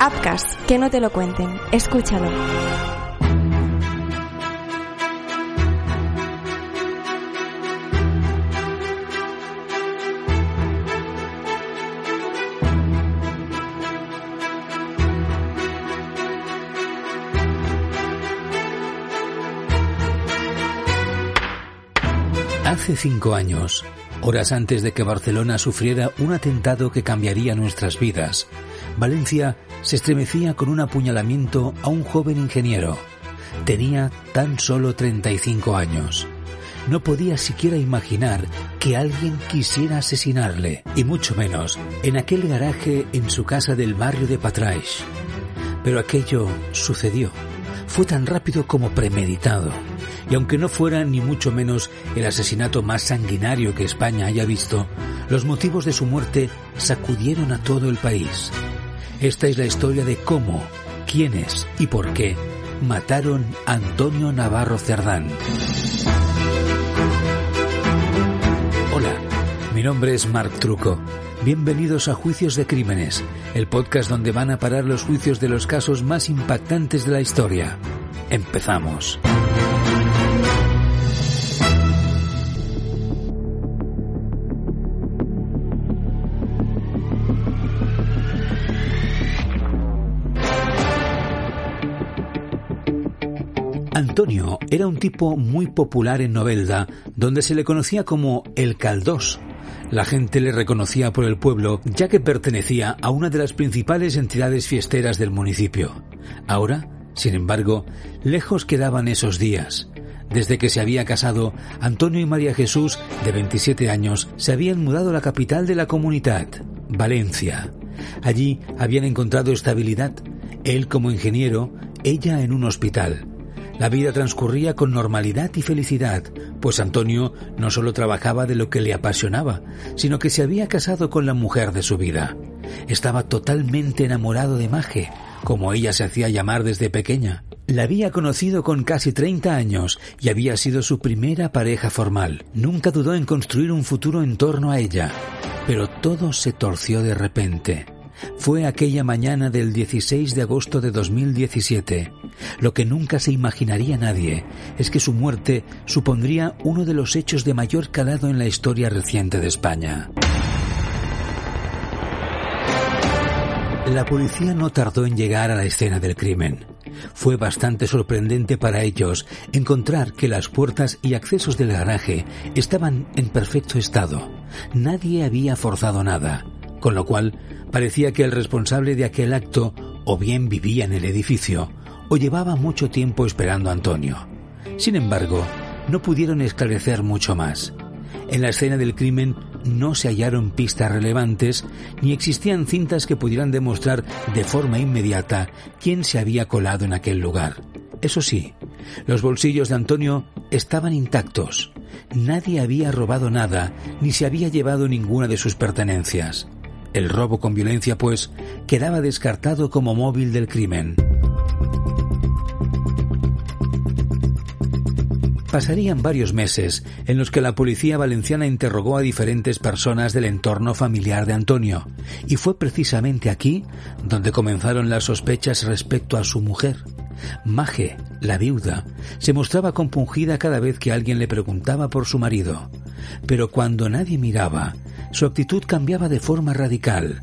Upcast, que no te lo cuenten. Escúchalo. Hace cinco años, horas antes de que Barcelona sufriera un atentado que cambiaría nuestras vidas, Valencia se estremecía con un apuñalamiento a un joven ingeniero. Tenía tan solo 35 años. No podía siquiera imaginar que alguien quisiera asesinarle, y mucho menos en aquel garaje en su casa del barrio de Patraix. Pero aquello sucedió. Fue tan rápido como premeditado. Y aunque no fuera ni mucho menos el asesinato más sanguinario que España haya visto, los motivos de su muerte sacudieron a todo el país. Esta es la historia de cómo, quiénes y por qué mataron a Antonio Navarro Cerdán. Hola, mi nombre es Marc Truco. Bienvenidos a Juicios de Crímenes, el podcast donde van a parar los juicios de los casos más impactantes de la historia. Empezamos. Antonio era un tipo muy popular en Novelda, donde se le conocía como el Caldós. La gente le reconocía por el pueblo, ya que pertenecía a una de las principales entidades fiesteras del municipio. Ahora, sin embargo, lejos quedaban esos días. Desde que se había casado, Antonio y María Jesús, de 27 años, se habían mudado a la capital de la comunidad, Valencia. Allí habían encontrado estabilidad, él como ingeniero, ella en un hospital. La vida transcurría con normalidad y felicidad, pues Antonio no solo trabajaba de lo que le apasionaba, sino que se había casado con la mujer de su vida. Estaba totalmente enamorado de Maje, como ella se hacía llamar desde pequeña. La había conocido con casi 30 años y había sido su primera pareja formal. Nunca dudó en construir un futuro en torno a ella, pero todo se torció de repente. Fue aquella mañana del 16 de agosto de 2017. Lo que nunca se imaginaría nadie es que su muerte supondría uno de los hechos de mayor calado en la historia reciente de España. La policía no tardó en llegar a la escena del crimen. Fue bastante sorprendente para ellos encontrar que las puertas y accesos del garaje estaban en perfecto estado. Nadie había forzado nada, con lo cual parecía que el responsable de aquel acto o bien vivía en el edificio o llevaba mucho tiempo esperando a Antonio. Sin embargo, no pudieron esclarecer mucho más. En la escena del crimen no se hallaron pistas relevantes ni existían cintas que pudieran demostrar de forma inmediata quién se había colado en aquel lugar. Eso sí, los bolsillos de Antonio estaban intactos. Nadie había robado nada ni se había llevado ninguna de sus pertenencias. El robo con violencia, pues, quedaba descartado como móvil del crimen. Pasarían varios meses en los que la policía valenciana interrogó a diferentes personas del entorno familiar de Antonio, y fue precisamente aquí donde comenzaron las sospechas respecto a su mujer. Maje, la viuda, se mostraba compungida cada vez que alguien le preguntaba por su marido, pero cuando nadie miraba, su actitud cambiaba de forma radical.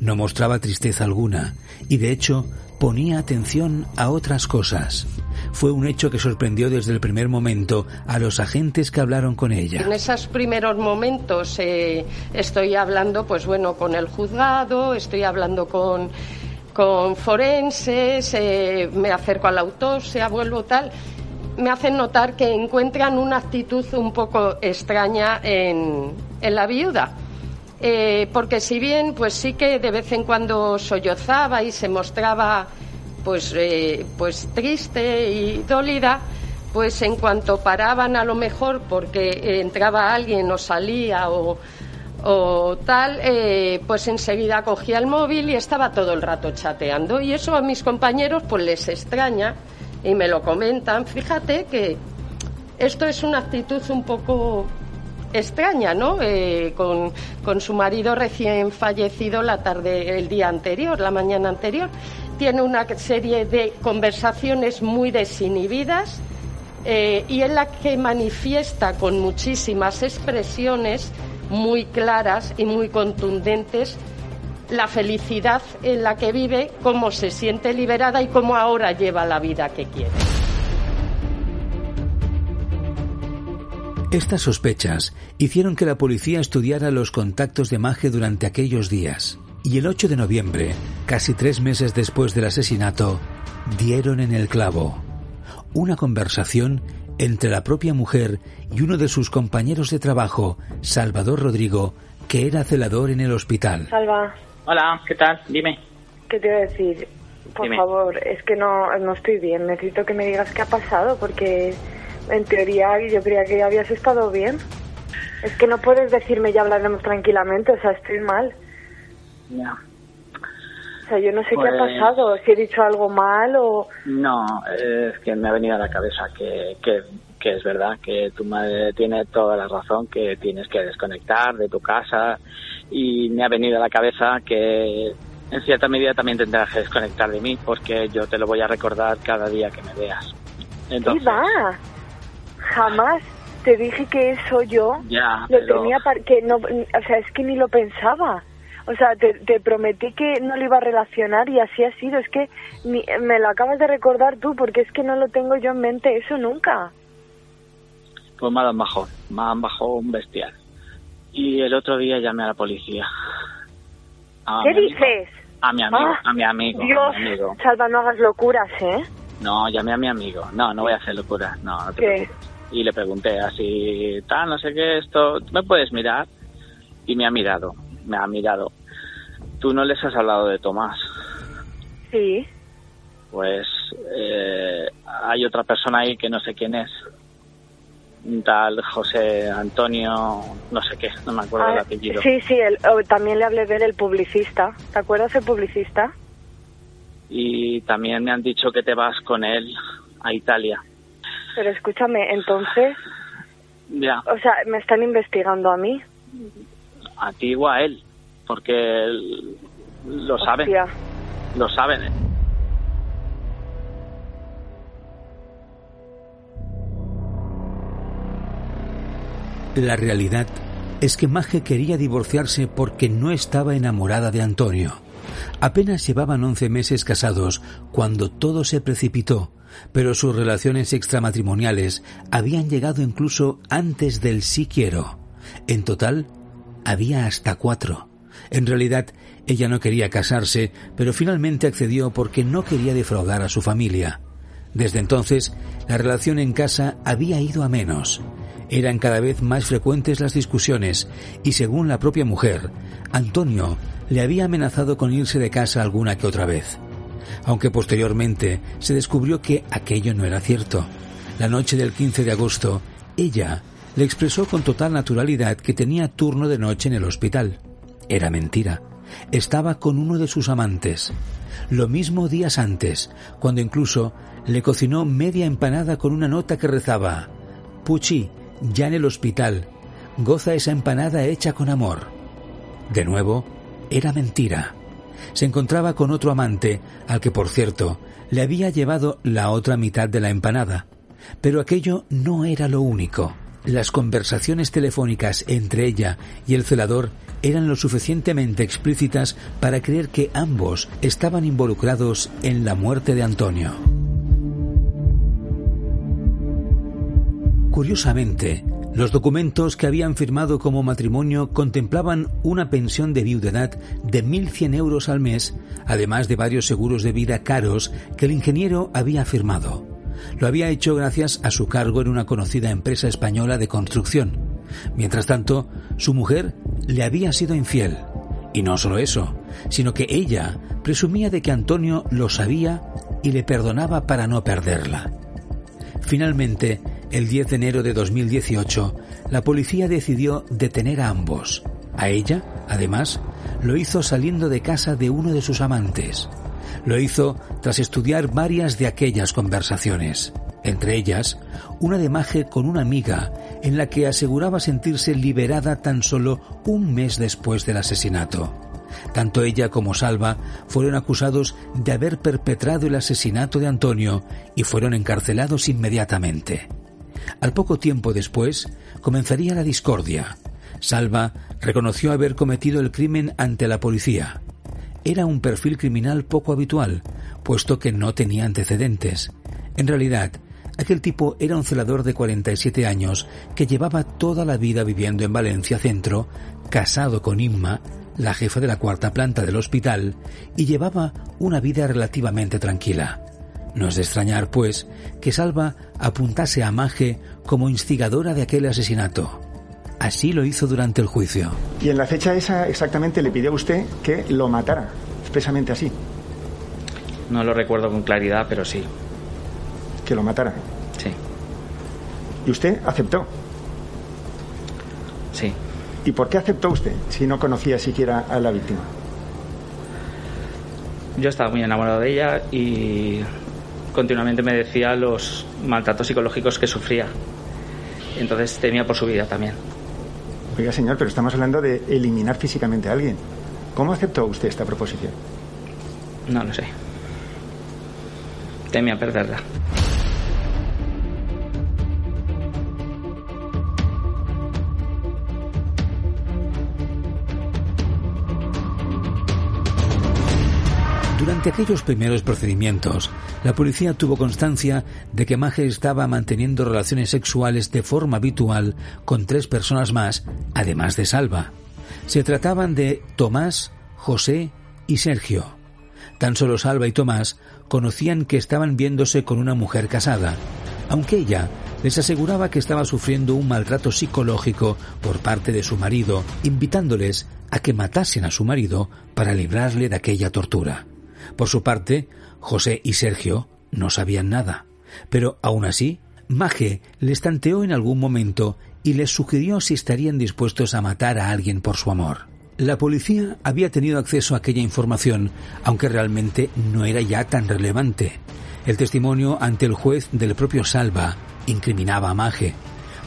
No mostraba tristeza alguna, y de hecho ponía atención a otras cosas fue un hecho que sorprendió desde el primer momento a los agentes que hablaron con ella. En esos primeros momentos eh, estoy hablando, pues bueno, con el juzgado, estoy hablando con, con forenses, eh, me acerco a la autopsia, vuelvo tal. Me hacen notar que encuentran una actitud un poco extraña en, en la viuda. Eh, porque si bien pues sí que de vez en cuando sollozaba y se mostraba pues, eh, pues triste y dolida, pues en cuanto paraban a lo mejor porque entraba alguien o salía o, tal, eh, pues enseguida cogía el móvil y estaba todo el rato chateando. Y eso a mis compañeros pues les extraña y me lo comentan. Fíjate que esto es una actitud un poco extraña, ¿no? Eh, con, con su marido recién fallecido la tarde, el día anterior, la mañana anterior. Tiene una serie de conversaciones muy desinhibidas eh, y en la que manifiesta con muchísimas expresiones muy claras y muy contundentes la felicidad en la que vive, cómo se siente liberada y cómo ahora lleva la vida que quiere. Estas sospechas hicieron que la policía estudiara los contactos de Maje durante aquellos días. Y el 8 de noviembre, casi tres meses después del asesinato, dieron en el clavo. Una conversación entre la propia mujer y uno de sus compañeros de trabajo, Salvador Rodrigo, que era celador en el hospital. Salva. Hola, ¿qué tal? Dime. ¿Qué te iba a decir? Por favor, es que no, no estoy bien. Necesito que me digas qué ha pasado porque en teoría yo creía que habías estado bien. Es que no puedes decirme ya hablaremos tranquilamente, o sea, estoy mal. Ya. O sea, yo no sé qué ha Pues- pasado, si he dicho algo mal o... No, es que me ha venido a la cabeza que, que, que es verdad que tu madre tiene toda la razón, que tienes que desconectar de tu casa y me ha venido a la cabeza que en cierta medida también tendrás que desconectar de mí porque yo te lo voy a recordar cada día que me veas. Entonces, ¿Qué va? Jamás te dije que eso yo ya, lo pero- tenía que no, o sea, es que ni lo pensaba. O sea, te, te prometí que no lo iba a relacionar y así ha sido. Es que ni- me lo acabas de recordar tú porque es que no lo tengo yo en mente eso nunca. pues me han bajado, me han bajado un bestial. Y el otro día llamé a la policía. A ¿Qué amigo. dices? A mi amigo, Ah, a mi amigo, a Dios, mi amigo. Salva, no hagas locuras, ¿eh? No, llamé a mi amigo. No, no voy a hacer locura. No, no te ¿Qué? preocupes. Y le pregunté así, tal, no sé qué, esto, ¿me puedes mirar? Y me ha mirado, me ha mirado. Tú no les has hablado de Tomás. Sí. Pues eh, hay otra persona ahí que no sé quién es. Tal José Antonio, no sé qué, no me acuerdo el Ah, apellido. sí, sí, el- o también le hablé de él, el publicista. ¿Te acuerdas el publicista? Y también me han dicho que te vas con él a Italia. Pero escúchame, entonces, Ya, o sea, me están investigando a mí. a ti o a él, porque él- lo saben, Hostia. lo saben. ¿eh? La realidad es que Maje quería divorciarse porque no estaba enamorada de Antonio. Apenas llevaban 11 meses casados cuando todo se precipitó, pero sus relaciones extramatrimoniales habían llegado incluso antes del sí quiero. En total, había hasta cuatro. En realidad, ella no quería casarse, pero finalmente accedió porque no quería defraudar a su familia. Desde entonces, la relación en casa había ido a menos. Eran cada vez más frecuentes las discusiones y según la propia mujer, Antonio le había amenazado con irse de casa alguna que otra vez. Aunque posteriormente se descubrió que aquello no era cierto. La noche del 15 de agosto, ella le expresó con total naturalidad que tenía turno de noche en el hospital. Era mentira. Estaba con uno de sus amantes. Lo mismo días antes, cuando incluso le cocinó media empanada con una nota que rezaba Puchi, ya en el hospital, goza esa empanada hecha con amor. De nuevo, era mentira. Se encontraba con otro amante, al que por cierto le había llevado la otra mitad de la empanada. Pero aquello no era lo único. Las conversaciones telefónicas entre ella y el celador eran lo suficientemente explícitas para creer que ambos estaban involucrados en la muerte de Antonio. Curiosamente, los documentos que habían firmado como matrimonio contemplaban una pensión de viudedad de 1.100 euros al mes, además de varios seguros de vida caros que el ingeniero había firmado. Lo había hecho gracias a su cargo en una conocida empresa española de construcción. Mientras tanto, su mujer le había sido infiel. Y no solo eso, sino que ella presumía de que Antonio lo sabía y le perdonaba para no perderla. Finalmente, el 10 de enero de 2018, la policía decidió detener a ambos. A ella, además, lo hizo saliendo de casa de uno de sus amantes. Lo hizo tras estudiar varias de aquellas conversaciones. entre ellas una de Maje con una amiga en la que aseguraba sentirse liberada tan solo un mes después del asesinato. Tanto ella como Salva fueron acusados de haber perpetrado el asesinato de Antonio y fueron encarcelados inmediatamente. Al poco tiempo después comenzaría la discordia. Salva reconoció haber cometido el crimen ante la policía. Era un perfil criminal poco habitual, puesto que no tenía antecedentes. En realidad, aquel tipo era un celador de 47 años que llevaba toda la vida viviendo en Valencia Centro, casado con Inma, la jefa de la cuarta planta del hospital, y llevaba una vida relativamente tranquila. No es de extrañar, pues, que Salva apuntase a Maje como instigadora de aquel asesinato. Así lo hizo durante el juicio. Y en la fecha esa exactamente le pidió a usted que lo matara, expresamente así. No lo recuerdo con claridad, pero sí. Que lo matara. Sí. ¿Y usted aceptó? Sí. ¿Y por qué aceptó usted si no conocía siquiera a la víctima? Yo estaba muy enamorado de ella y continuamente me decía los maltratos psicológicos que sufría. Entonces temía por su vida también. Oiga, señor, pero estamos hablando de eliminar físicamente a alguien. ¿Cómo aceptó usted esta proposición? No lo sé. Temía perderla. Durante aquellos primeros procedimientos, la policía tuvo constancia de que Maje estaba manteniendo relaciones sexuales de forma habitual con tres personas más, además de Salva. Se trataban de Tomás, José y Sergio. Tan solo Salva y Tomás conocían que estaban viéndose con una mujer casada, aunque ella les aseguraba que estaba sufriendo un maltrato psicológico por parte de su marido, invitándoles a que matasen a su marido para librarle de aquella tortura. Por su parte, José y Sergio no sabían nada, pero aún así, Maje les tanteó en algún momento y les sugirió si estarían dispuestos a matar a alguien por su amor. La policía había tenido acceso a aquella información, aunque realmente no era ya tan relevante. El testimonio ante el juez del propio Salva incriminaba a Maje.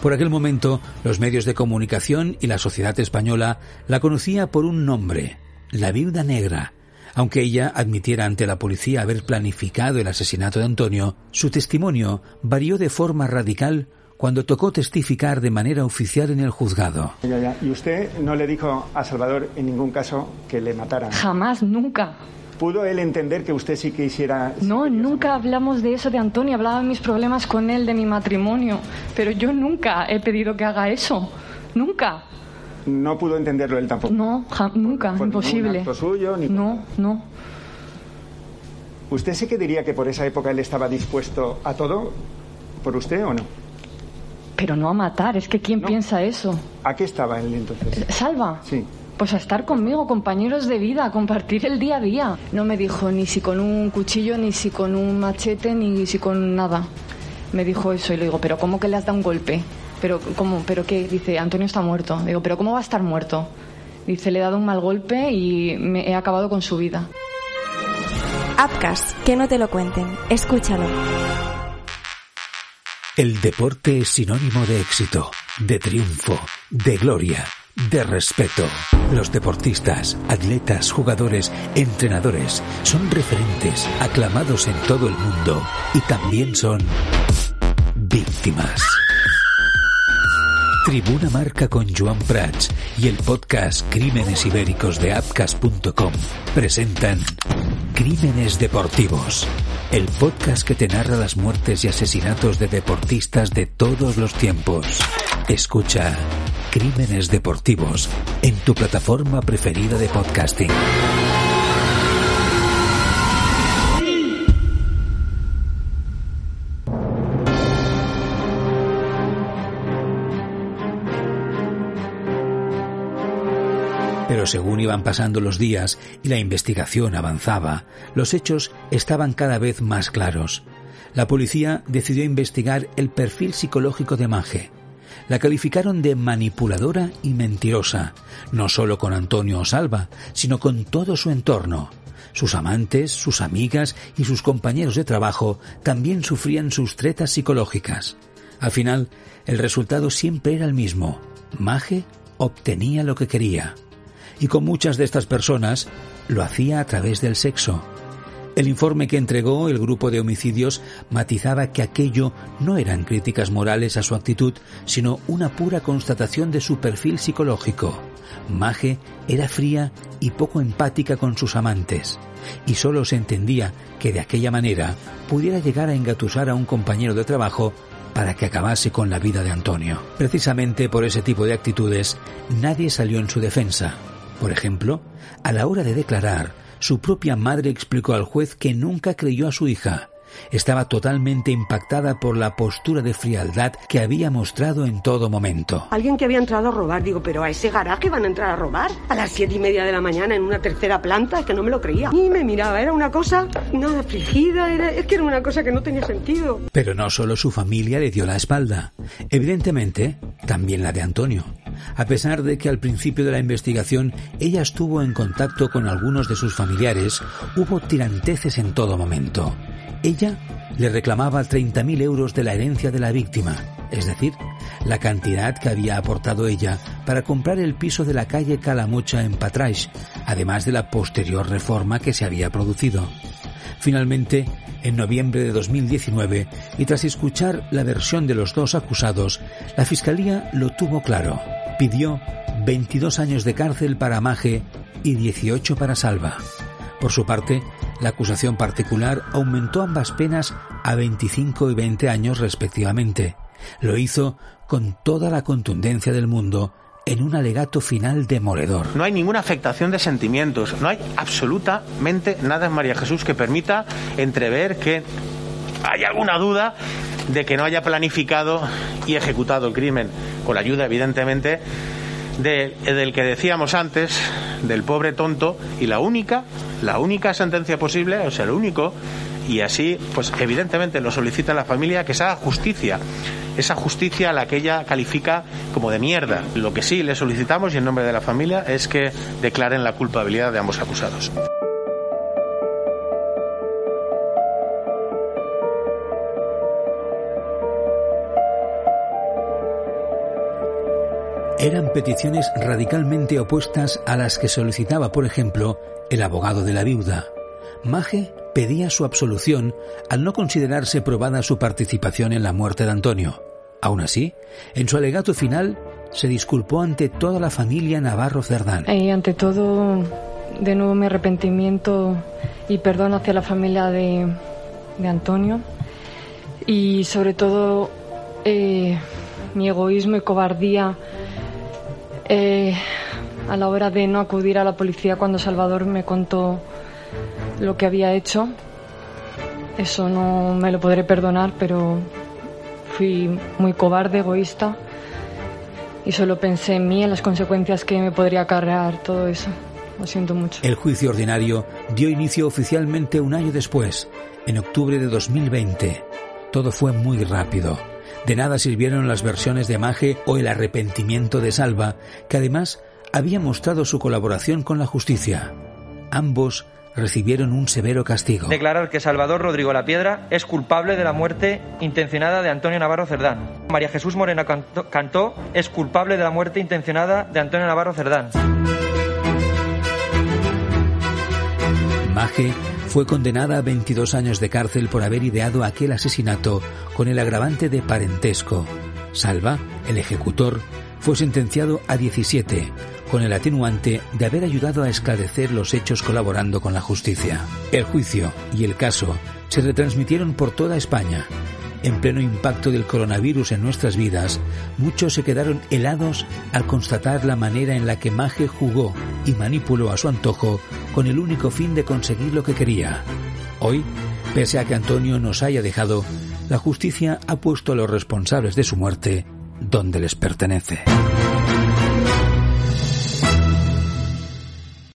Por aquel momento, los medios de comunicación y la sociedad española la conocía por un nombre, la Viuda Negra, aunque ella admitiera ante la policía haber planificado el asesinato de Antonio, su testimonio varió de forma radical cuando tocó testificar de manera oficial en el juzgado. ¿Y usted no le dijo a Salvador en ningún caso que le mataran? Jamás, nunca. ¿Pudo él entender que usted sí quisiera...? No, nunca hablamos de eso de Antonio. Hablaba de mis problemas con él, de mi matrimonio. Pero yo nunca he pedido que haga eso. Nunca. No pudo entenderlo él tampoco. No, nunca, imposible. suyo, ni no, no. ¿Usted sí que diría que por esa época él estaba dispuesto a todo? ¿Por usted o no? Pero no a matar, es que ¿quién piensa eso? ¿A qué estaba él entonces? ¿Salva? Sí. Pues a estar conmigo, compañeros de vida, a compartir el día a día. No me dijo ni si con un cuchillo, ni si con un machete, ni si con nada. Me dijo eso y le digo, pero ¿cómo que le has dado un golpe? Pero ¿cómo? ¿Pero qué? Dice, Antonio está muerto. Digo, ¿pero cómo va a estar muerto? Dice, le he dado un mal golpe y me he acabado con su vida. Upcast, que no te lo cuenten. Escúchalo. El deporte es sinónimo de éxito, de triunfo, de gloria, de respeto. Los deportistas, atletas, jugadores, entrenadores son referentes, aclamados en todo el mundo y también son víctimas. Tribuna Marca con Joan Prats y el podcast Crímenes Ibéricos de Apcas.com presentan Crímenes Deportivos, el podcast que te narra las muertes y asesinatos de deportistas de todos los tiempos. Escucha Crímenes Deportivos en tu plataforma preferida de podcasting. Según iban pasando los días y la investigación avanzaba, los hechos estaban cada vez más claros. La policía decidió investigar el perfil psicológico de Maje. La calificaron de manipuladora y mentirosa, no solo con Antonio Salva, sino con todo su entorno. sus amantes, sus amigas y sus compañeros de trabajo también sufrían sus tretas psicológicas. Al final, el resultado siempre era el mismo. Maje obtenía lo que quería. Y con muchas de estas personas lo hacía a través del sexo. El informe que entregó el grupo de homicidios matizaba que aquello no eran críticas morales a su actitud, sino una pura constatación de su perfil psicológico. Maje era fría y poco empática con sus amantes, y solo se entendía que de aquella manera pudiera llegar a engatusar a un compañero de trabajo para que acabase con la vida de Antonio. Precisamente por ese tipo de actitudes, nadie salió en su defensa. Por ejemplo, a la hora de declarar, su propia madre explicó al juez que nunca creyó a su hija. Estaba totalmente impactada por la postura de frialdad que había mostrado en todo momento. Alguien que había entrado a robar, digo, pero a ese garaje van a entrar a robar a las siete y media de la mañana en una tercera planta, es que no me lo creía. Y me miraba, era una cosa, nada afligida, era, es que era una cosa que no tenía sentido. Pero no solo su familia le dio la espalda, evidentemente también la de Antonio a pesar de que al principio de la investigación ella estuvo en contacto con algunos de sus familiares, hubo tiranteces en todo momento. Ella le reclamaba 30.000 euros de la herencia de la víctima, es decir, la cantidad que había aportado ella para comprar el piso de la calle Calamucha en Patraix, además de la posterior reforma que se había producido. Finalmente, en noviembre de 2019, y tras escuchar la versión de los dos acusados, la Fiscalía lo tuvo claro pidió 22 años de cárcel para Maje y 18 para Salva. Por su parte, la acusación particular aumentó ambas penas a 25 y 20 años respectivamente. Lo hizo con toda la contundencia del mundo en un alegato final demoledor. No hay ninguna afectación de sentimientos, no hay absolutamente nada en María Jesús que permita entrever que hay alguna duda de que no haya planificado y ejecutado el crimen, con la ayuda, evidentemente, del que decíamos antes, del pobre tonto, y la única, la única sentencia posible, o sea, lo único, y así, pues evidentemente lo solicita la familia, que se haga justicia, esa justicia a la que ella califica como de mierda. Lo que sí le solicitamos, y en nombre de la familia, es que declaren la culpabilidad de ambos acusados. eran peticiones radicalmente opuestas a las que solicitaba, por ejemplo, el abogado de la viuda. Maje pedía su absolución al no considerarse probada su participación en la muerte de Antonio. Aún así, en su alegato final, se disculpó ante toda la familia Navarro Cerdán. Y ante todo, de nuevo mi arrepentimiento y perdón hacia la familia de, Antonio. Y sobre todo, eh, mi egoísmo y cobardía eh, a la hora de no acudir a la policía cuando Salvador me contó lo que había hecho. Eso no me lo podré perdonar, pero fui muy cobarde, egoísta y solo pensé en mí, en las consecuencias que me podría acarrear todo eso. Lo siento mucho. El juicio ordinario dio inicio oficialmente un año después, en octubre de 2020. Todo fue muy rápido. De nada sirvieron las versiones de Maje o el arrepentimiento de Salva, que además había mostrado su colaboración con la justicia. Ambos recibieron un severo castigo. Declarar que Salvador Rodrigo La Piedra es culpable de la muerte intencionada de Antonio Navarro Cerdán. María Jesús Moreno Cantó es culpable de la muerte intencionada de Antonio Navarro Cerdán. Maje fue condenada a 22 años de cárcel por haber ideado aquel asesinato con el agravante de parentesco. Salva, el ejecutor, fue sentenciado a 17, con el atenuante de haber ayudado a esclarecer los hechos colaborando con la justicia. El juicio y el caso se retransmitieron por toda España en pleno impacto del coronavirus en nuestras vidas, muchos se quedaron helados al constatar la manera en la que Maje jugó y manipuló a su antojo con el único fin de conseguir lo que quería. Hoy, pese a que Antonio nos haya dejado, la justicia ha puesto a los responsables de su muerte donde les pertenece.